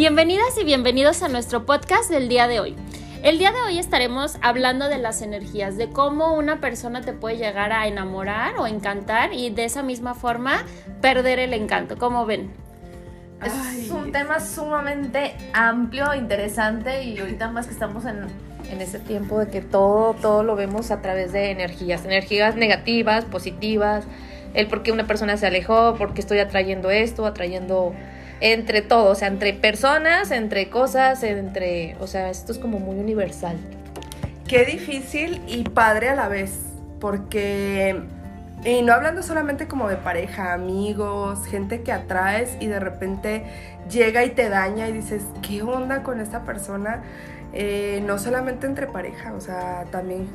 Bienvenidas y bienvenidos a nuestro podcast del día de hoy. El día de hoy estaremos hablando de las energías, de cómo una persona te puede llegar a enamorar o encantar y de esa misma forma perder el encanto. ¿Cómo ven? Es un tema sumamente amplio, interesante y ahorita más que estamos en, en ese tiempo de que todo, todo lo vemos a través de energías, energías negativas, positivas, el por qué una persona se alejó, por qué estoy atrayendo esto, atrayendo entre todo, o sea, entre personas, entre cosas, entre, o sea, esto es como muy universal. Qué difícil y padre a la vez, porque, y no hablando solamente como de pareja, amigos, gente que atraes y de repente llega y te daña y dices, ¿qué onda con esta persona? Eh, no solamente entre pareja, o sea, también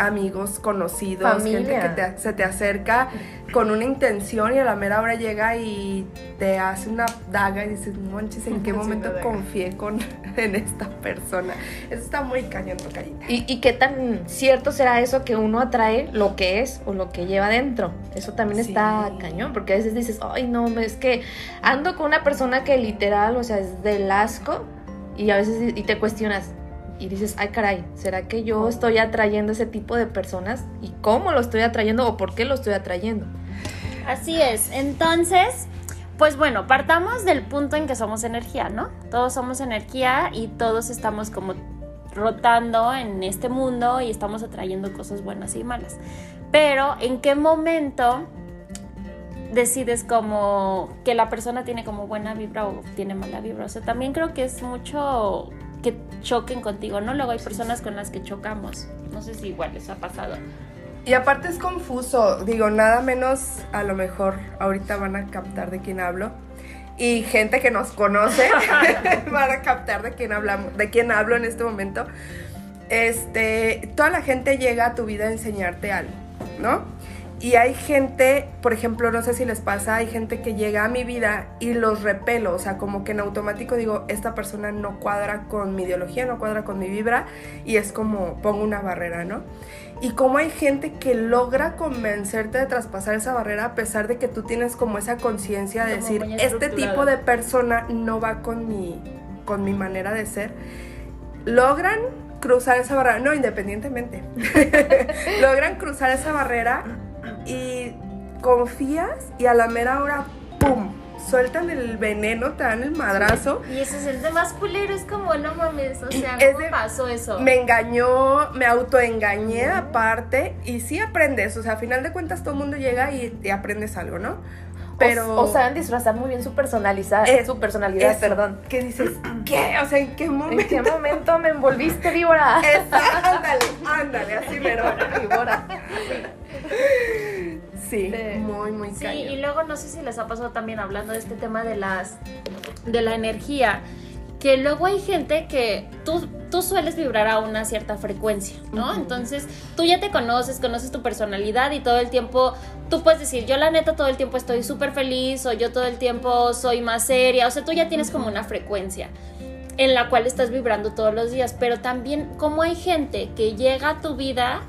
amigos, conocidos, gente que se te acerca con una intención y a la mera hora llega y te hace una daga y dices, manches, ¿en qué momento confié con, en esta persona? Eso está muy cañón, tocadita. ¿Y, ¿Y qué tan cierto será eso que uno atrae lo que es o lo que lleva dentro? Eso también está cañón, porque a veces dices, ay, no, es que ando con una persona que literal, o sea, es del asco y a veces y te cuestionas, y dices, ay caray, ¿será que yo estoy atrayendo ese tipo de personas? ¿Y cómo lo estoy atrayendo o por qué lo estoy atrayendo? Así es, entonces, pues bueno, partamos del punto en que somos energía, ¿no? Todos somos energía y todos estamos como rotando en este mundo y estamos atrayendo cosas buenas y malas. Pero, ¿en qué momento decides como que la persona tiene como buena vibra o tiene mala vibra? O sea, también creo que es mucho que choquen contigo, ¿no? Luego hay personas con las que chocamos. No sé si igual les ha pasado. Y aparte es confuso, digo, nada menos a lo mejor ahorita van a captar de quién hablo. Y gente que nos conoce van a captar de quién hablamos, de quién hablo en este momento. Este, toda la gente llega a tu vida a enseñarte algo, ¿no? Y hay gente, por ejemplo, no sé si les pasa, hay gente que llega a mi vida y los repelo, o sea, como que en automático digo, esta persona no cuadra con mi ideología, no cuadra con mi vibra, y es como pongo una barrera, ¿no? Y como hay gente que logra convencerte de traspasar esa barrera a pesar de que tú tienes como esa conciencia de decir, este tipo de persona no va con mi, con mi manera de ser, logran cruzar esa barrera, no, independientemente, logran cruzar esa barrera y confías y a la mera hora, ¡pum! Sueltan el veneno, te dan el madrazo. Y ese es el de más culero, es como, no mames, o sea, ¿cómo pasó eso? Me engañó, me autoengañé aparte, y sí aprendes, o sea, a final de cuentas todo el mundo llega y, aprendes algo, ¿no? Pero... O, saben disfrazar muy bien su personalidad, su personalidad, perdón. ¿Qué dices? ¿Qué? O sea, ¿en qué momento? ¿En qué momento me envolviste, víbora? ándale, ándale, así mero. víbora. Sí, muy, muy Sí, y luego no sé si les ha pasado también hablando de este tema de las de la energía, que luego hay gente que tú, tú sueles vibrar a una cierta frecuencia, ¿no? Entonces, tú ya te conoces, conoces tu personalidad y todo el tiempo tú puedes decir, yo la neta todo el tiempo estoy súper feliz o yo todo el tiempo soy más seria, o sea, tú ya tienes como una frecuencia en la cual estás vibrando todos los días, pero también como hay gente que llega a tu vida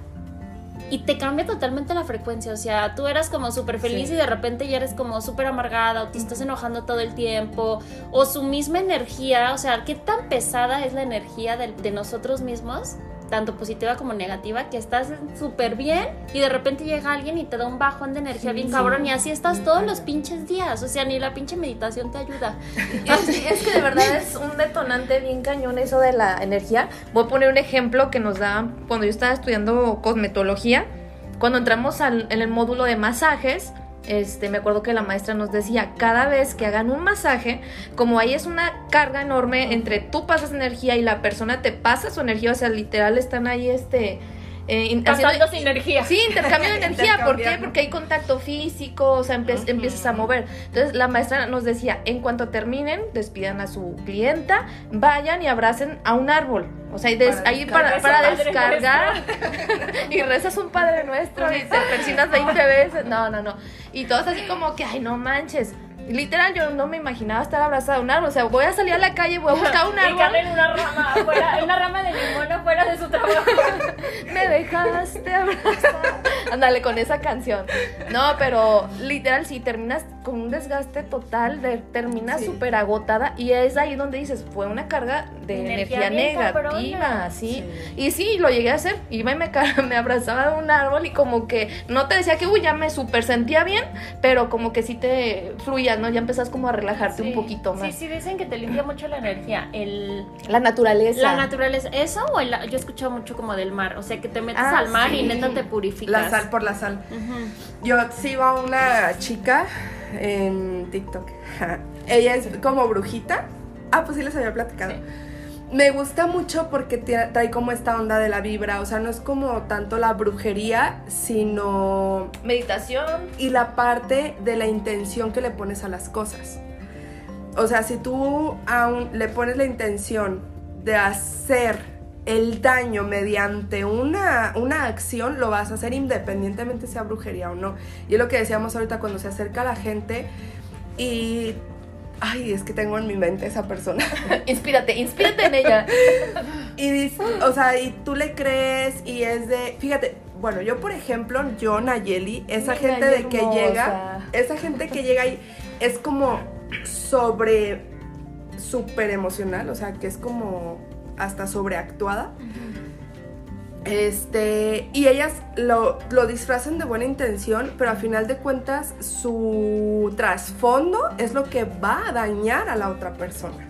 y te cambia totalmente la frecuencia. O sea, tú eras como súper feliz y de repente ya eres como súper amargada o te estás enojando todo el tiempo. O su misma energía, o sea, qué tan pesada es la energía de, de nosotros mismos tanto positiva como negativa, que estás súper bien y de repente llega alguien y te da un bajón de energía bien cabrón y así estás todos los pinches días, o sea, ni la pinche meditación te ayuda. es que de verdad es un detonante bien cañón eso de la energía. Voy a poner un ejemplo que nos da cuando yo estaba estudiando cosmetología, cuando entramos al, en el módulo de masajes, este, me acuerdo que la maestra nos decía, cada vez que hagan un masaje, como ahí es una carga enorme entre tú pasas energía y la persona te pasa su energía, o sea, literal están ahí, este... Eh, Pasando energía. Sí, intercambio de energía. ¿Por qué? Porque hay contacto físico, o sea, empiezas a mover. Entonces, la maestra nos decía, en cuanto terminen, despidan a su clienta, vayan y abracen a un árbol. O sea, ahí para, para descargar y rezas un Padre Nuestro y te persinas 20 veces. No, no, no. Y todos así como que, ay, no manches. Literal, yo no me imaginaba estar abrazada a un árbol. O sea, voy a salir a la calle, voy a buscar un árbol. Y en una rama, afuera, una rama de limón afuera de su trabajo. me dejaste abrazada. Ándale con esa canción. No, pero literal, si terminas con un desgaste total, de, terminas súper agotada y es ahí donde dices, fue una carga de energía, negativa, ¿sí? Y sí, lo llegué a hacer, iba y me, me abrazaba de un árbol y como que no te decía que, uy, ya me súper sentía bien, pero como que sí te fluía, ¿no? Ya empezás como a relajarte un poquito más. Sí, sí, dicen que te limpia mucho la energía, el... La naturaleza. La naturaleza, eso o el, yo he escuchado mucho como del mar, o sea, que te metes ah, al mar y neta te purificas. La sal por la sal. Yo sigo a una chica en TikTok. Ella es como brujita. Ah, pues sí les había platicado. Me gusta mucho porque trae como esta onda de la vibra, o sea, no es como tanto la brujería, sino... Meditación. Y la parte de la intención que le pones a las cosas. O sea, si tú aún le pones la intención de hacer el daño mediante una, una acción lo vas a hacer independientemente sea brujería o no. Y es lo que decíamos ahorita cuando se acerca la gente y... Ay, es que tengo en mi mente esa persona. inspírate, inspírate en ella. y dice, o sea, y tú le crees y es de, fíjate, bueno, yo por ejemplo, yo Nayeli, esa gente de que llega, esa gente que llega y es como sobre súper emocional, o sea, que es como hasta sobreactuada. Este, y ellas lo, lo, disfrazan de buena intención, pero a final de cuentas su trasfondo es lo que va a dañar a la otra persona.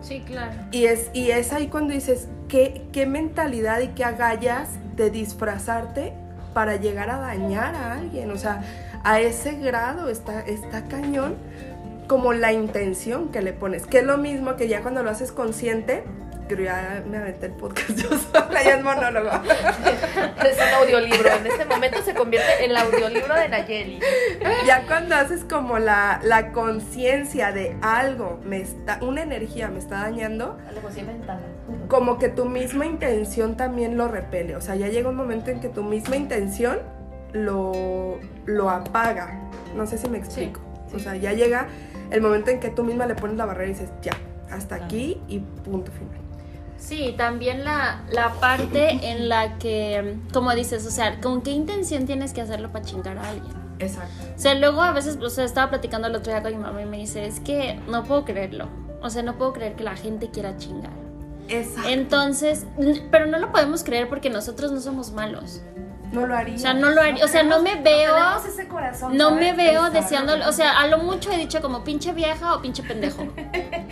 Sí, claro. Y es, y es ahí cuando dices, ¿qué, qué mentalidad y qué agallas de disfrazarte para llegar a dañar a alguien. O sea, a ese grado está, está cañón como la intención que le pones. Que es lo mismo que ya cuando lo haces consciente, pero ya me aventé el podcast yo sola, ya es monólogo. es un audiolibro, en este momento se convierte en el audiolibro de Nayeli. Ya cuando haces como la, la conciencia de algo, me está, una energía me está dañando, como que tu misma intención también lo repele, o sea, ya llega un momento en que tu misma intención lo, lo apaga, no sé si me explico, o sea, ya llega el momento en que tú misma le pones la barrera y dices, ya, hasta aquí y punto final. Sí, también la, la parte en la que, como dices, o sea, ¿con qué intención tienes que hacerlo para chingar a alguien? Exacto. O sea, luego a veces, o sea, estaba platicando el otro día con mi mamá y me dice, es que no puedo creerlo. O sea, no puedo creer que la gente quiera chingar. Exacto. Entonces, pero no lo podemos creer porque nosotros no somos malos. No lo haría. O sea, no lo haría. O sea, no me veo. No ese corazón. No me veo deseando. O sea, a lo mucho he dicho como pinche vieja o pinche pendejo.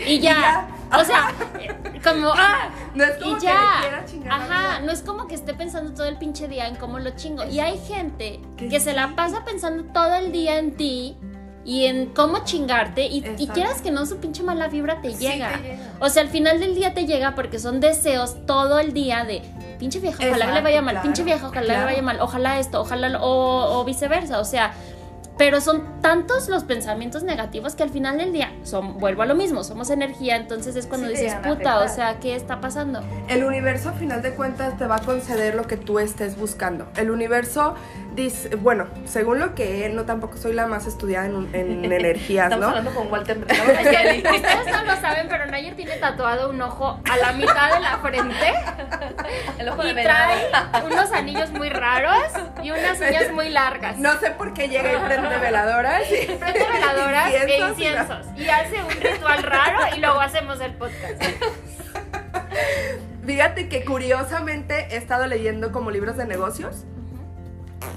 Y ya. O sea, como. ¡Ah! No es como y ya. Ajá. No es como que esté pensando todo el pinche día en cómo lo chingo. Y hay gente que se la pasa pensando todo el día en ti y en cómo chingarte y, quieras que no su pinche mala vibra te llega. O sea, al final del día te llega porque son deseos todo el día de pinche vieja, ojalá le vaya mal, pinche vieja, ojalá le vaya mal, ojalá esto, ojalá o, o viceversa, o sea, pero son tantos los pensamientos negativos que al final del día son, vuelvo a lo mismo, somos energía, entonces es cuando dices, puta, o sea, ¿qué está pasando? El universo a final de cuentas te va a conceder lo que tú estés buscando. El universo dice, bueno, según lo que no tampoco soy la más estudiada en, en energías, Estamos hablando con Walter. Ustedes no lo saben, pero Nayer tiene tatuado un ojo a la mitad de la frente. El ojo y trae unos anillos muy raros y unas uñas muy largas. No sé por qué llega y prende veladoras. Y, prende veladoras e inciensos. Y hace un ritual raro y luego hacemos el podcast. Fíjate que curiosamente he estado leyendo como libros de negocios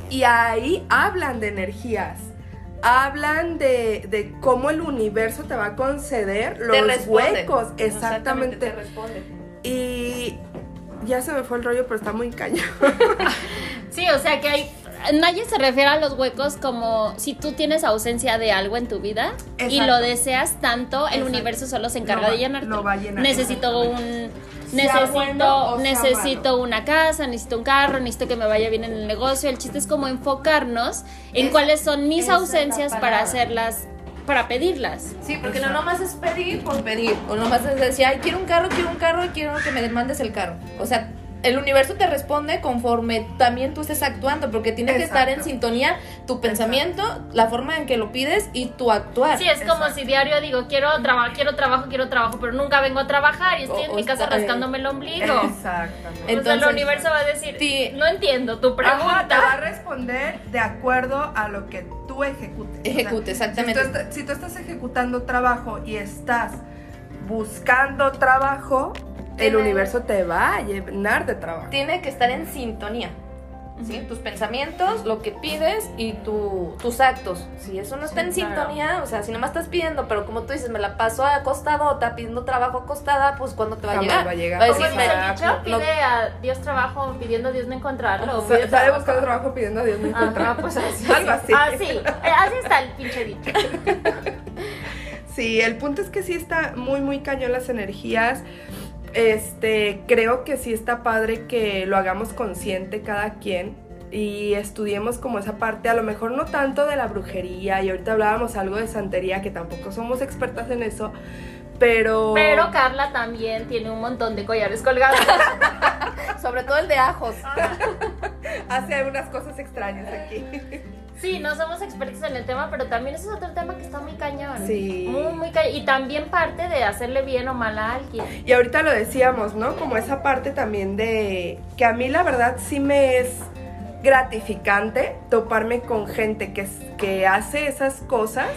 y ahí hablan de energías. Hablan de, de cómo el universo te va a conceder los huecos. Exactamente. Te responde. Y ya se me fue el rollo, pero está muy caño. sí, o sea que hay Nadie se refiere a los huecos como si tú tienes ausencia de algo en tu vida y lo deseas tanto, el universo solo se encarga de llenarte. necesito un necesito necesito una casa, necesito un carro, necesito que me vaya bien en el negocio. El chiste es como enfocarnos en cuáles son mis ausencias para hacerlas para pedirlas. Sí, porque no nomás es pedir por pedir. O nomás es decir, ay, quiero un carro, quiero un carro, quiero que me demandes el carro. O sea, el universo te responde conforme también tú estés actuando, porque tiene que estar en sintonía tu pensamiento, la forma en que lo pides y tu actuar. Sí, es como si diario digo, quiero trabajo, quiero trabajo, quiero trabajo, pero nunca vengo a trabajar y estoy en mi casa rascándome el ombligo. Exactamente. Entonces el universo va a decir, no entiendo tu pregunta. te va a responder de acuerdo a lo que tú ejecutes. Ejecute, exactamente. Si tú, si tú, estás ejecutando trabajo y estás buscando trabajo, el universo te va a llenar de trabajo. Tiene que estar en sintonía. ¿sí? Tus pensamientos, lo que pides y tu, tus actos. Si eso no está en sintonía, o sea, si nomás estás pidiendo, pero como tú dices, me la paso acostadota, pidiendo trabajo acostada, pues ¿cuándo te va a llegar? Va a llegar. Va a decir, dicho, pide a Dios trabajo pidiendo a Dios no encontrarlo. O sale buscando trabajo pidiendo a Dios no encontrarlo. pues así. Algo así. Así, eh, así está el pinche dicho. Sí, el punto es que sí está muy, muy cañón las energías. Este, creo que sí está padre que lo hagamos consciente cada quien y estudiemos como esa parte, a lo mejor no tanto de la brujería, y ahorita hablábamos algo de santería, que tampoco somos expertas en eso, pero... Pero Carla también tiene un montón de collares colgados. Sobre todo el de ajos. Hace algunas cosas extrañas aquí. Sí, no somos expertos en el tema, pero también ese es otro tema que está muy cañón. Sí. Muy, muy cañón. Y también parte de hacerle bien o mal a alguien. Y ahorita lo decíamos, ¿no? Como esa parte también de que a mí la verdad sí me es gratificante toparme con gente que, que hace esas cosas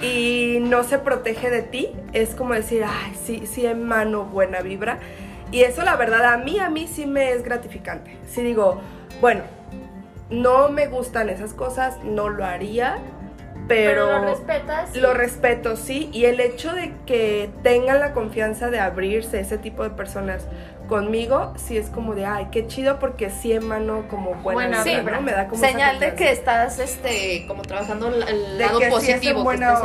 y no se protege de ti. Es como decir, ay, sí, sí emano buena vibra. Y eso la verdad a mí, a mí sí me es gratificante. Si digo, bueno, no me gustan esas cosas, no lo haría, pero, lo respetas. Lo respeto, sí, y el hecho de que tengan la confianza de abrirse ese tipo de personas conmigo, sí es como de, ay, qué chido porque sí emano como buena, sí, ¿no? Me da como señal de que estás este como trabajando el, lado positivo, buena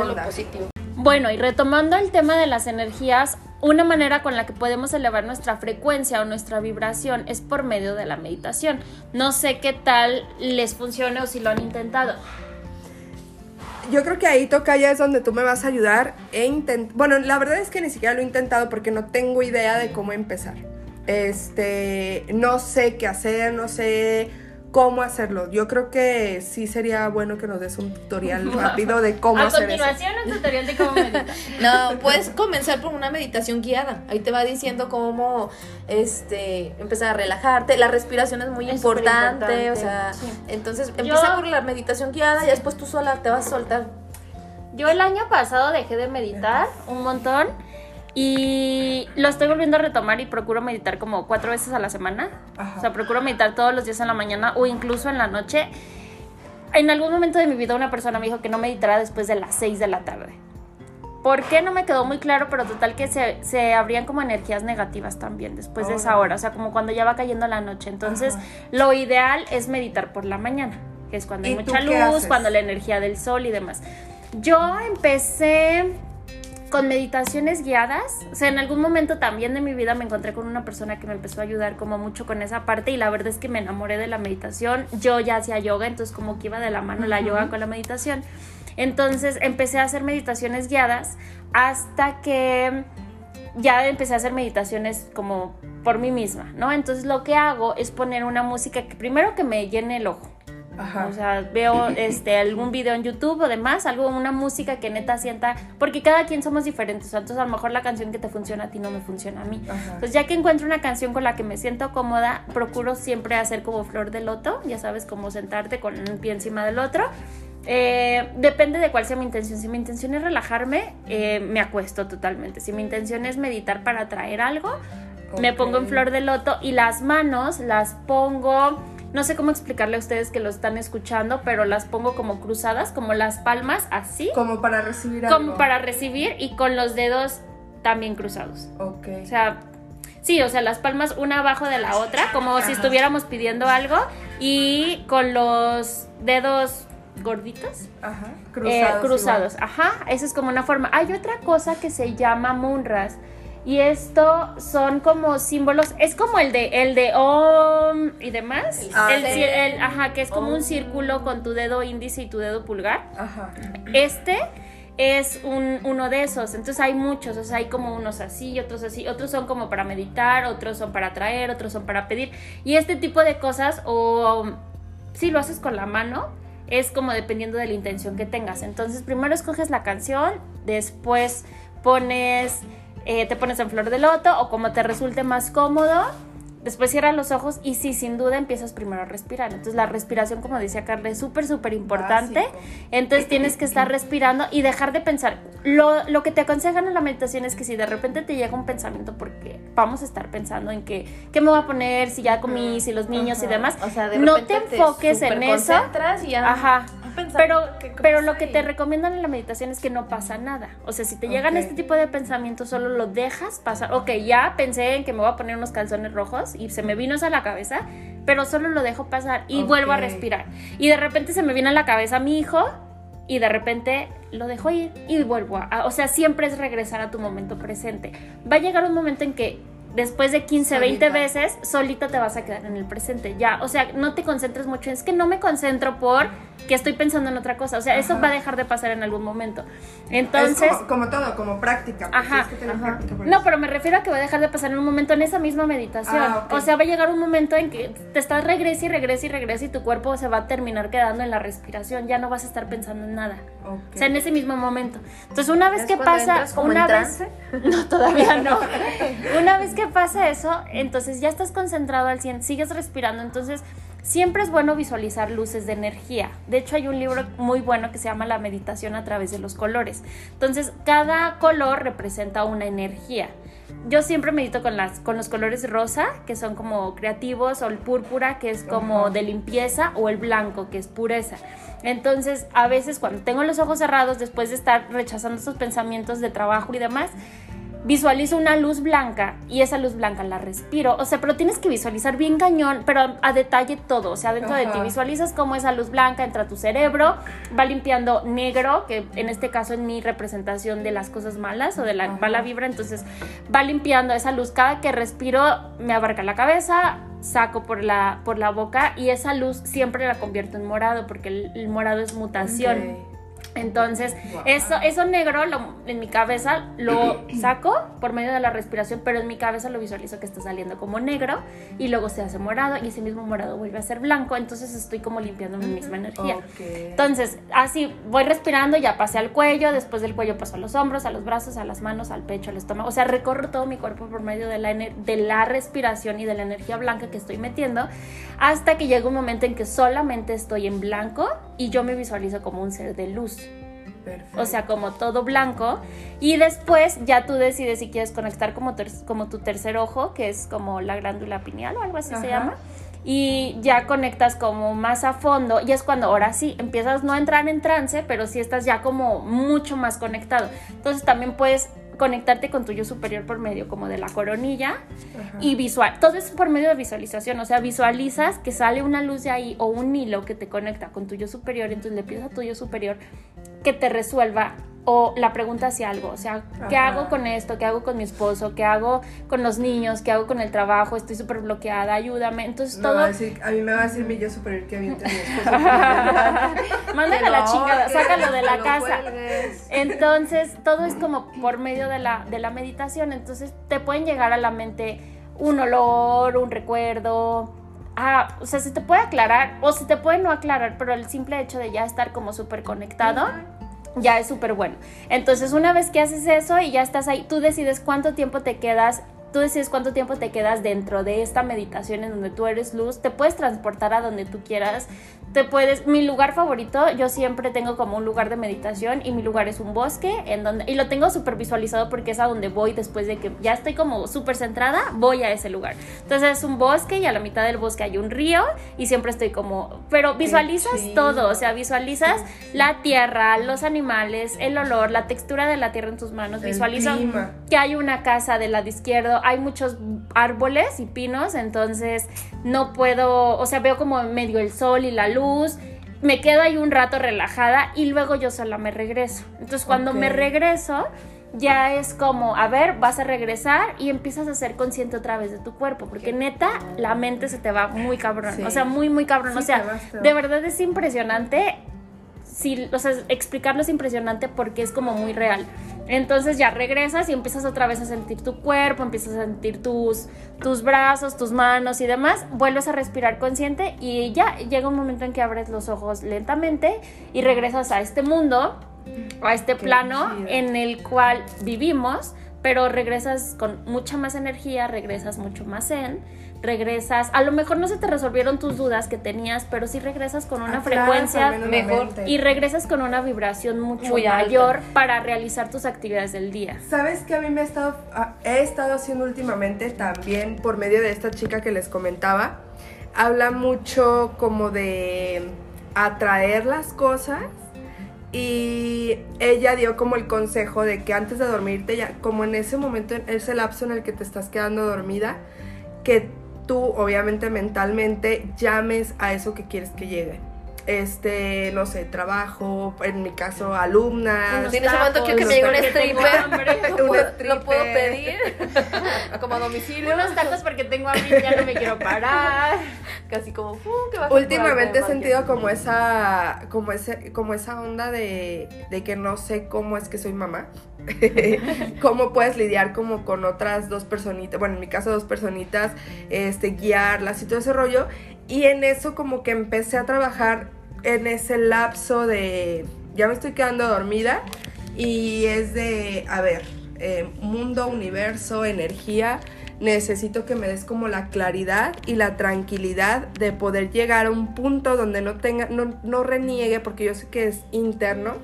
Bueno, y retomando el tema de las energías, una manera con la que podemos elevar nuestra frecuencia o nuestra vibración es por medio de la meditación. No sé qué tal les funcione o si lo han intentado. Yo creo que ahí toca ya es donde tú me vas a ayudar. E bueno, la verdad es que ni siquiera lo he intentado porque no tengo idea de cómo empezar. Este, no sé qué hacer, no sé cómo hacerlo. Yo creo que sí sería bueno que nos des un tutorial rápido de cómo hacer eso. A continuación un tutorial de cómo meditar. no, puedes comenzar por una meditación guiada. Ahí te va diciendo cómo este empezar a relajarte. La respiración es muy importante, o sea, entonces empieza por la meditación guiada y después tú sola te vas a soltar. Yo el año pasado dejé de meditar un montón y lo estoy volviendo a retomar y procuro meditar como cuatro veces a la semana. O sea, procuro meditar todos los días en la mañana o incluso en la noche. En algún momento de mi vida una persona me dijo que no meditara después de las seis de la tarde. ¿Por qué? No me quedó muy claro, pero total que se, se abrían como energías negativas también después de esa hora, o sea, como cuando ya va cayendo la noche. Entonces, lo ideal es meditar por la mañana, que es cuando hay mucha luz, cuando la energía del sol y demás. Yo empecé con meditaciones guiadas. O sea, en algún momento también de mi vida me encontré con una persona que me empezó a ayudar como mucho con esa parte y la verdad es que me enamoré de la meditación. Yo ya hacía yoga, entonces como que iba de la mano la yoga con la meditación. Entonces empecé a hacer meditaciones guiadas hasta que ya empecé a hacer meditaciones como por mí misma, ¿no? Entonces lo que hago es poner una música que primero que me llene el ojo. O sea, veo este algún video en YouTube o demás, algo, una música que neta sienta, porque cada quien somos diferentes, entonces a lo mejor la canción que te funciona a ti no me funciona a mí. Entonces ya que encuentro una canción con la que me siento cómoda, procuro siempre hacer como flor de loto, ya sabes, como sentarte con un pie encima del otro. Eh, depende de cuál sea mi intención. Si mi intención es relajarme, eh, me acuesto totalmente. Si mi intención es meditar para atraer algo, me pongo en flor de loto y las manos las pongo no sé cómo explicarle a ustedes que lo están escuchando, pero las pongo como cruzadas, como las palmas así. Como para recibir algo. Como para recibir y con los dedos también cruzados. Ok. O sea, sí, o sea, las palmas una abajo de la otra, como si estuviéramos pidiendo algo y con los dedos gorditos. Ajá. Cruzados. Eh, cruzados. Ajá. Esa es como una forma. Hay otra cosa que se llama munras y esto son como símbolos, es como el de el de Om y demás. El, ajá, que es como un círculo con tu dedo índice y tu dedo pulgar. Ajá. Este es un, uno de esos. Entonces hay muchos, o sea, hay como unos así y otros así. Otros son como para meditar, otros son para traer, otros son para pedir. Y este tipo de cosas, o si lo haces con la mano, es como dependiendo de la intención que tengas. Entonces primero escoges la canción, después pones eh, te pones en flor de loto o como te resulte más cómodo Después cierras los ojos y sí, sin duda empiezas primero a respirar. Entonces la respiración, como decía Carla, es súper, súper importante. Entonces tienes que estar respirando y dejar de pensar. Lo, lo, que te aconsejan en la meditación es que si de repente te llega un pensamiento, porque vamos a estar pensando en que, qué me voy a poner, si ya comí, si los niños y demás, o sea, de no te enfoques en eso. Y ya Ajá. Pero, pero lo que te recomiendan en la meditación es que no pasa nada. O sea, si te llegan este tipo de pensamientos, solo lo dejas pasar. Ok, ya pensé en que me voy a poner unos calzones rojos y se me vino eso a la cabeza, pero solo lo dejo pasar y vuelvo a respirar. Y de repente se me viene a la cabeza mi hijo y de repente lo dejo ir y vuelvo a... O sea, siempre es regresar a tu momento presente. Va a llegar un momento en que después de 15, 20 veces, solita te vas a quedar en el presente. Ya, o sea, no te concentres mucho. Es que no me concentro por que estoy pensando en otra cosa. O sea, eso va a dejar de pasar en algún momento. Entonces. como, todo, como práctica. Pues, ajá. no, pero me refiero a que va a dejar de pasar en un momento en esa misma meditación. Ah, o sea, va a llegar un momento en que te estás regresa y regresa y regresa y tu cuerpo se va a terminar quedando en la respiración. Ya no vas a estar pensando en nada. O sea, en ese mismo momento. Entonces, una vez que pasa. Una vez. No, todavía no. una vez que pasa eso, entonces ya estás concentrado al 100, sigues respirando. Entonces Siempre es bueno visualizar luces de energía. De hecho, hay un libro muy bueno que se llama La meditación a través de los colores. Entonces, cada color representa una energía. Yo siempre medito con, las, con los colores rosa, que son como creativos, o el púrpura, que es como de limpieza, o el blanco, que es pureza. Entonces, a veces cuando tengo los ojos cerrados, después de estar rechazando esos pensamientos de trabajo y demás, visualizo una luz blanca y esa luz blanca la respiro. O sea, pero tienes que visualizar bien cañón, pero a detalle todo. O sea, dentro de ti visualizas cómo esa luz blanca entra a tu cerebro, va limpiando negro, que en este caso es mi representación de las cosas malas o de la mala vibra. Entonces va limpiando esa luz. Cada que respiro me abarca la cabeza, saco por la, por la boca y esa luz siempre la convierto en morado porque el, morado es mutación. Entonces, eso, eso negro en mi cabeza lo saco por medio de la respiración, pero en mi cabeza lo visualizo que está saliendo como negro y luego se hace morado y ese mismo morado vuelve a ser blanco, entonces estoy como limpiando mi misma energía. Entonces, así voy respirando, ya pasé al cuello, después del cuello paso a los hombros, a los brazos, a las manos, al pecho, al estómago, o sea, recorro todo mi cuerpo por medio de la, de la respiración y de la energía blanca que estoy metiendo, hasta que llega un momento en que solamente estoy en blanco y yo me visualizo como un ser de luz. O sea, como todo blanco. Y después ya tú decides si quieres conectar como, como tu tercer ojo, que es como la glándula pineal o algo así se llama. Y ya conectas como más a fondo. Y es cuando ahora sí empiezas no a entrar en trance, pero sí estás ya como mucho más conectado. Entonces también puedes conectarte con tu yo superior por medio como de la coronilla y visual. Todo es por medio de visualización, o sea, visualizas que sale una luz de ahí o un hilo que te conecta con tu yo superior, entonces le pides a tu yo superior que te resuelva o la pregunta hacia algo, o sea, ¿qué hago con esto? ¿Qué hago con mi esposo? ¿Qué hago con los niños? ¿Qué hago con el trabajo? Estoy súper bloqueada, ayúdame. Entonces todo... a, mí me va a decir mi yo superior que avienta a mi esposo. Mándale a la chingada, sácalo de la casa. Entonces, todo es como por medio de la, de la meditación, entonces te pueden llegar a la mente un olor, un recuerdo, Ah, o sea, se te puede aclarar o se te puede no aclarar, pero el simple hecho de ya estar como súper conectado ya es súper bueno. Entonces, una vez que haces eso y ya estás ahí, tú decides cuánto tiempo te quedas tú decides cuánto tiempo te quedas dentro de esta meditación en donde tú eres luz, te puedes transportar a donde tú quieras, te puedes, mi lugar favorito, yo siempre tengo como un lugar de meditación y mi lugar es un bosque en donde, y lo tengo súper visualizado porque es a donde voy después de que ya estoy como súper centrada, voy a ese lugar. Entonces es un bosque y a la mitad del bosque hay un río y siempre estoy como, pero visualizas todo, o sea, visualizas la tierra, los animales, el olor, la textura de la tierra en tus manos, visualizas que hay una casa del lado izquierdo, hay muchos árboles y pinos, entonces no puedo, o sea, veo como medio el sol y la luz, me quedo ahí un rato relajada y luego yo sola me regreso. Entonces cuando me regreso, ya es como, a ver, vas a regresar y empiezas a ser consciente otra vez de tu cuerpo, porque neta, la mente se te va muy cabrón, o sea, muy, muy cabrón, o sea, de verdad es impresionante, sí, o sea, explicarlo es impresionante porque es como muy real. Entonces ya regresas y empiezas otra vez a sentir tu cuerpo, empiezas a sentir tus, tus brazos, tus manos y demás, vuelves a respirar consciente y ya llega un momento en que abres los ojos lentamente y regresas a este mundo, a este plano en el cual vivimos pero regresas con mucha más energía, regresas mucho más zen, regresas, a lo mejor no se te resolvieron tus dudas que tenías, pero sí regresas con una Ah, frecuencia mejor y regresas con una vibración mucho Muy alta. mayor para realizar tus actividades del día. ¿Sabes qué a mí me he estado, ah, he estado haciendo últimamente también por medio de esta chica que les comentaba? Habla mucho como de atraer las cosas y ella dio como el consejo de que antes de dormirte, ya como en ese momento, en ese lapso en el que te estás quedando dormida, que tú obviamente mentalmente llames a eso que quieres que llegue. Este, no sé, trabajo, en mi caso, Sí, en ese momento quiero que me llegue un stripper. hambre. ¿Lo lo puedo pedir como a domicilio. Unos tacos porque tengo hambre y ya no me quiero parar. Casi como, "Uh, que por Últimamente he sentido como esa, como ese, como esa onda de, de que no sé cómo es que soy mamá. cómo puedes lidiar como con otras dos personitas, bueno, en mi caso dos personitas, este, guiarlas y todo ese rollo. Y en eso como que empecé a trabajar en ese lapso de, ya me estoy quedando dormida y es de, a ver, eh, mundo, universo, energía, necesito que me des como la claridad y la tranquilidad de poder llegar a un punto donde no tenga, no, no reniegue, porque yo sé que es interno,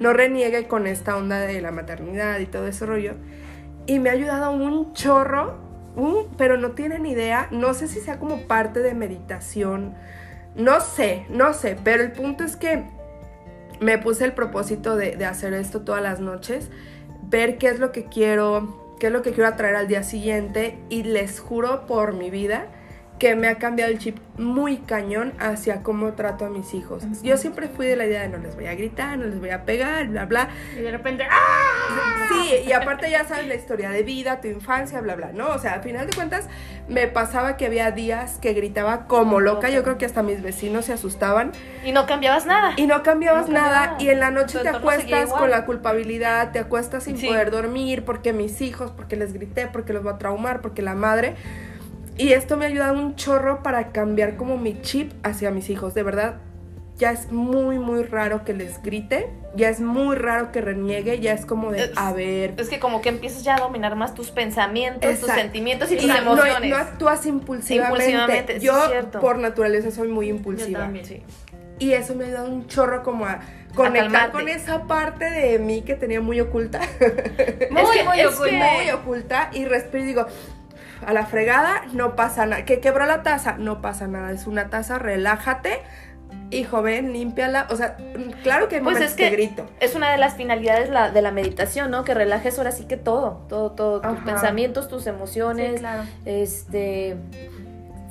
no reniegue con esta onda de la maternidad y todo ese rollo. Y me ha ayudado un chorro, pero no tienen idea, no sé si sea como parte de meditación, no sé, no sé, pero el punto es que me puse el propósito de, hacer esto todas las noches, ver qué es lo que quiero, qué es lo que quiero atraer al día siguiente y les juro por mi vida que me ha cambiado el chip muy cañón hacia cómo trato a mis hijos. Yo siempre fui de la idea de no les voy a gritar, no les voy a pegar, bla, bla. Y de repente, ¡ah! Sí, y aparte ya sabes la historia de vida, tu infancia, bla, bla, ¿no? O sea, al final de cuentas me pasaba que había días que gritaba como loca, yo creo que hasta mis vecinos se asustaban Y no cambiabas nada. y no cambiabas No nada y en la noche te acuestas con la culpabilidad, te acuestas sin Sí. poder dormir porque mis hijos, porque les grité, porque los voy a traumar, porque la madre. Y esto me ha ayudado un chorro para cambiar como mi chip hacia mis hijos, de verdad. Ya es muy, muy raro que les grite, ya es muy raro que reniegue, ya es como de, Es- a ver, Es que como que empiezas ya a dominar más tus pensamientos, tus sentimientos y tus Y no- emociones. No, actúas impulsivamente. Impulsivamente, Yo por naturaleza soy muy impulsiva. también. Sí. Y eso me ha ayudado un chorro como a conectar con esa parte de mí que tenía muy oculta. Muy, Es que- muy oculta. muy oculta. Y respiro y digo, a la fregada, no pasa nada. ¿Que quebró la taza? No pasa nada. Es una taza, relájate. Hijo, ven, límpiala. O sea, claro que Pues momentos es que- grito. Es una de las finalidades la- de la meditación, ¿no? Que relajes ahora sí que todo, todo, todo, tus pensamientos, tus emociones, Sí, claro. este,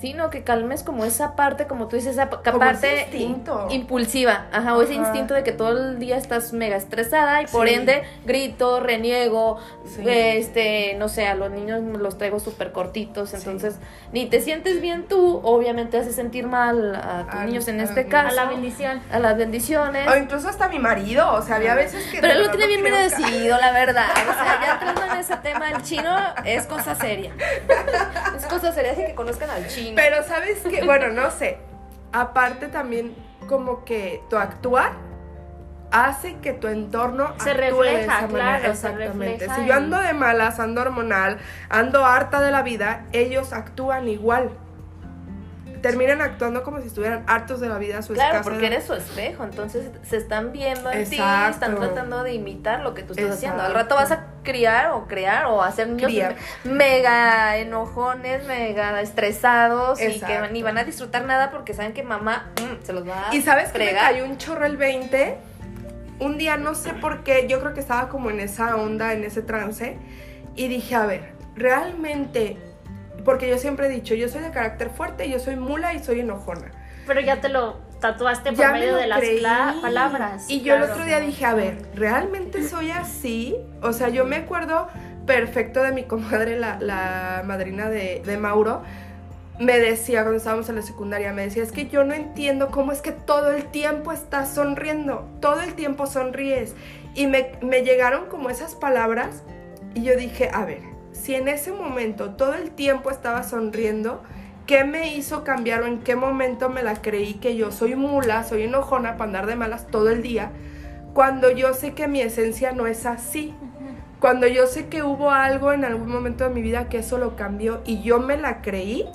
sí, no, que calmes como esa parte, como tú dices, esa Como parte impulsiva, ajá, o ese instinto de que todo el día estás mega estresada y por Sí. ende grito, reniego, Sí. este, no sé, a los niños los traigo súper cortitos, Sí. entonces ni te sientes bien tú, obviamente haces sentir mal a tus A- niños en a este caso, A la bendición. a las bendiciones. O incluso hasta mi marido. O sea, había veces que. Pero él lo tiene bien quería merecido, la verdad. O sea, ya entrando en ese tema, el chino es cosa seria. Es cosa seria, así que conozcan al chino. Pero sabes que, bueno, no sé. Aparte también como que tu actuar hace que tu entorno Se actúe de refleja, esa claro, manera. Exactamente. Si yo ando de malas, ando hormonal, ando harta de la vida, ellos actúan igual. Terminan actuando como si estuvieran hartos de la vida, su Claro, escasa porque eres su espejo, entonces se están viendo en ti, Exacto. están tratando de imitar lo que tú estás haciendo. Al Exacto. rato vas a criar o crear o hacer niños mega enojones, mega estresados y Exacto. que ni van a disfrutar nada porque saben que mamá mm, se los va a Y sabes que fregar. cayó un chorro el 20. Un día no sé por qué, yo creo que estaba como en esa onda, en ese trance. Y dije, a ver, realmente, porque yo siempre he dicho, yo soy de carácter fuerte, yo soy mula y soy enojona. Pero ya te lo tatuaste por Ya me medio lo de las creí. pla- palabras. Y yo el claro. otro día dije, a ver, ¿realmente soy así? O sea, yo me acuerdo perfecto de mi comadre, la, la madrina de, de Mauro. Me decía cuando estábamos en la secundaria, me decía, es que yo no entiendo cómo es que todo el tiempo estás sonriendo, todo el tiempo sonríes. Y me, me llegaron como esas palabras y yo dije, a ver, si en ese momento todo el tiempo estaba sonriendo, ¿qué me hizo cambiar o en qué momento me la creí que yo soy mula, soy enojona para andar de malas todo el día? Cuando yo sé que mi esencia no es así. cuando yo sé que hubo algo en algún momento de mi vida que eso lo cambió y yo me la creí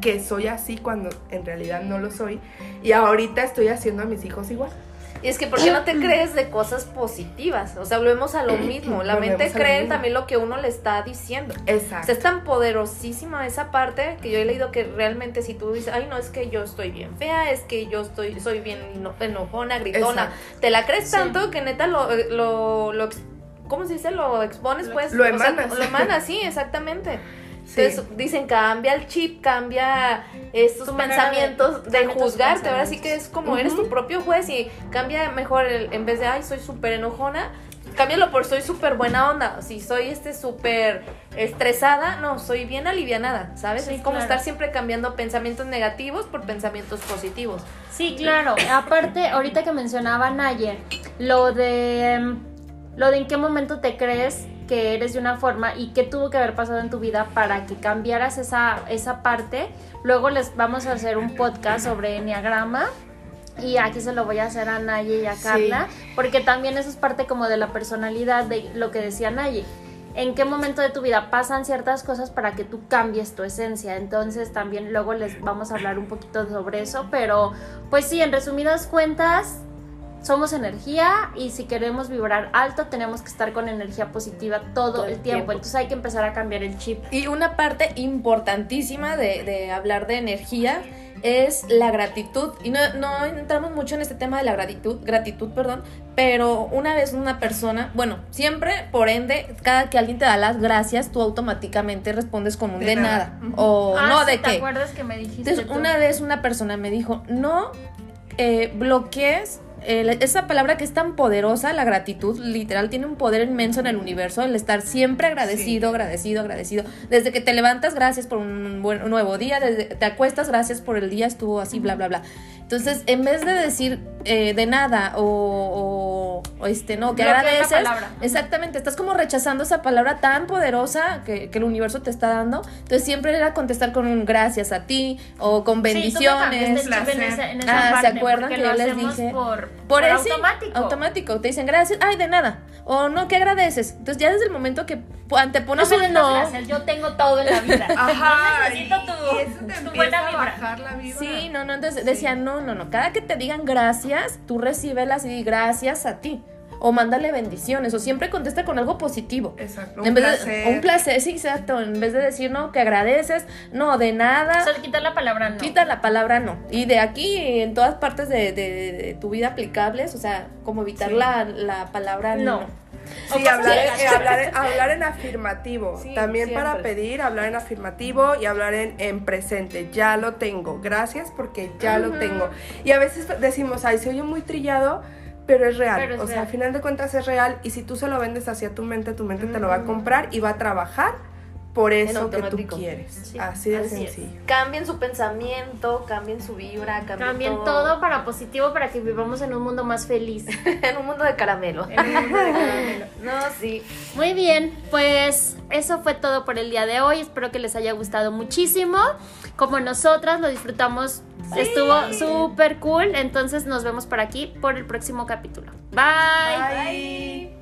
que soy así cuando en realidad no lo soy y ahorita estoy haciendo a mis hijos igual. Y es que, ¿por qué no te crees de cosas positivas? O sea, volvemos a lo mismo. La Volvemos mente lo cree mismo. también lo que uno le está diciendo. O Exacto. sea, es tan poderosísima esa parte que yo he leído que realmente si tú dices, ay, no, es que yo estoy bien fea, es que yo estoy, soy bien eno- enojona, gritona, Exacto. te la crees Sí. tanto que neta lo, lo, lo ex- ¿cómo se dice? Lo expones, Lo pues. Lo O sea, emanas. lo emanas, sí, exactamente. Sí. Entonces dicen, cambia el chip, cambia estos de- pensamientos de, tus juzgarte. Ahora sí que es como eres tu propio juez y cambia mejor el- en vez de, ay, soy súper enojona, cámbialo por soy súper buena onda. Si soy este súper estresada, no, soy bien alivianada, ¿sabes? Sí, es como claro. estar siempre cambiando pensamientos negativos por pensamientos positivos. Sí, claro. Aparte, ahorita que mencionaba Naye, lo de lo de en qué momento te crees que eres de una forma y qué tuvo que haber pasado en tu vida para que cambiaras esa, esa parte. Luego les vamos a hacer un podcast sobre enneagrama. Y aquí se lo voy a hacer a Naye y a Carla, porque también eso es parte como de la personalidad de lo que decía Naye. ¿En qué momento de tu vida pasan ciertas cosas para que tú cambies tu esencia? Entonces también luego les vamos a hablar un poquito sobre eso, pero pues sí, en resumidas cuentas, somos energía y si queremos vibrar alto tenemos que estar con energía positiva todo, Todo el tiempo. tiempo. Entonces hay que empezar a cambiar el chip. Y una parte importantísima de, de hablar de energía es la gratitud. Y no, no entramos mucho en este tema de la gratitud, gratitud, perdón, pero una vez una persona, bueno, siempre, por ende, cada que alguien te da las gracias, tú automáticamente respondes con un de, De nada. O Ah, no sí, de ¿Te qué. acuerdas que me dijiste Entonces, tú? una vez una persona me dijo, no eh, bloquees eh, esa palabra que es tan poderosa, la gratitud, literal, tiene un poder inmenso en el universo, el estar siempre agradecido, agradecido, agradecido. Desde que te levantas, gracias por un, buen, un nuevo día, desde te acuestas, gracias por el día, estuvo así, bla, bla, bla. Entonces, en vez de decir eh, de nada o, o- o, este, no, que agradeces, palabra. Exactamente, estás como rechazando esa palabra tan poderosa que, que el universo te está dando. Entonces siempre era contestar con un gracias a ti o con Sí, tú me bendiciones. chip en esa, en esa Ah, ¿se parte, acuerdan porque que lo yo les dije? por, Por automático. automático. Te dicen gracias, ay, de nada. O no, ¿qué agradeces? Entonces ya desde el momento que No antepones me un no. gracias, yo tengo todo en la vida. Ajá, No necesito tu, y eso te tu empieza buena a vibra. bajar la vibra. Sí, no, no, entonces decía, no, no, no. Cada que te digan gracias, tú recíbelas y di gracias a ti. O mándale bendiciones, o siempre contesta con algo positivo. Exacto, en un vez placer. De, un placer, sí, exacto. En vez de decir no, que agradeces, no, de nada. O sea, quitar la palabra no. Quita la palabra no. Y de aquí, en todas partes de, de- de tu vida aplicables, o sea, como evitar Sí. la, la palabra no. No. Sí, hablar, eh, hablar, en- hablar en afirmativo. Sí, También para pedir, hablar en afirmativo y hablar en, en presente. Ya lo tengo. Gracias porque ya lo tengo. Y a veces decimos, ay, se oye muy trillado, pero es real. Pero es o sea, al final de cuentas es real. Y si tú se lo vendes hacia tu mente, tu mente te lo va a comprar y va a trabajar por eso que tú quieres. Sí, así de así es. sencillo. Cambien su pensamiento, cambien su vibra, cambien, Cambien todo. para positivo para que vivamos en un mundo más feliz. en un mundo de caramelo. En un mundo de caramelo. No, sí. Muy bien, pues eso fue todo por el día de hoy. Espero que les haya gustado muchísimo. Como nosotras lo disfrutamos, estuvo súper cool. Entonces nos vemos por aquí por el próximo capítulo. Bye. Bye.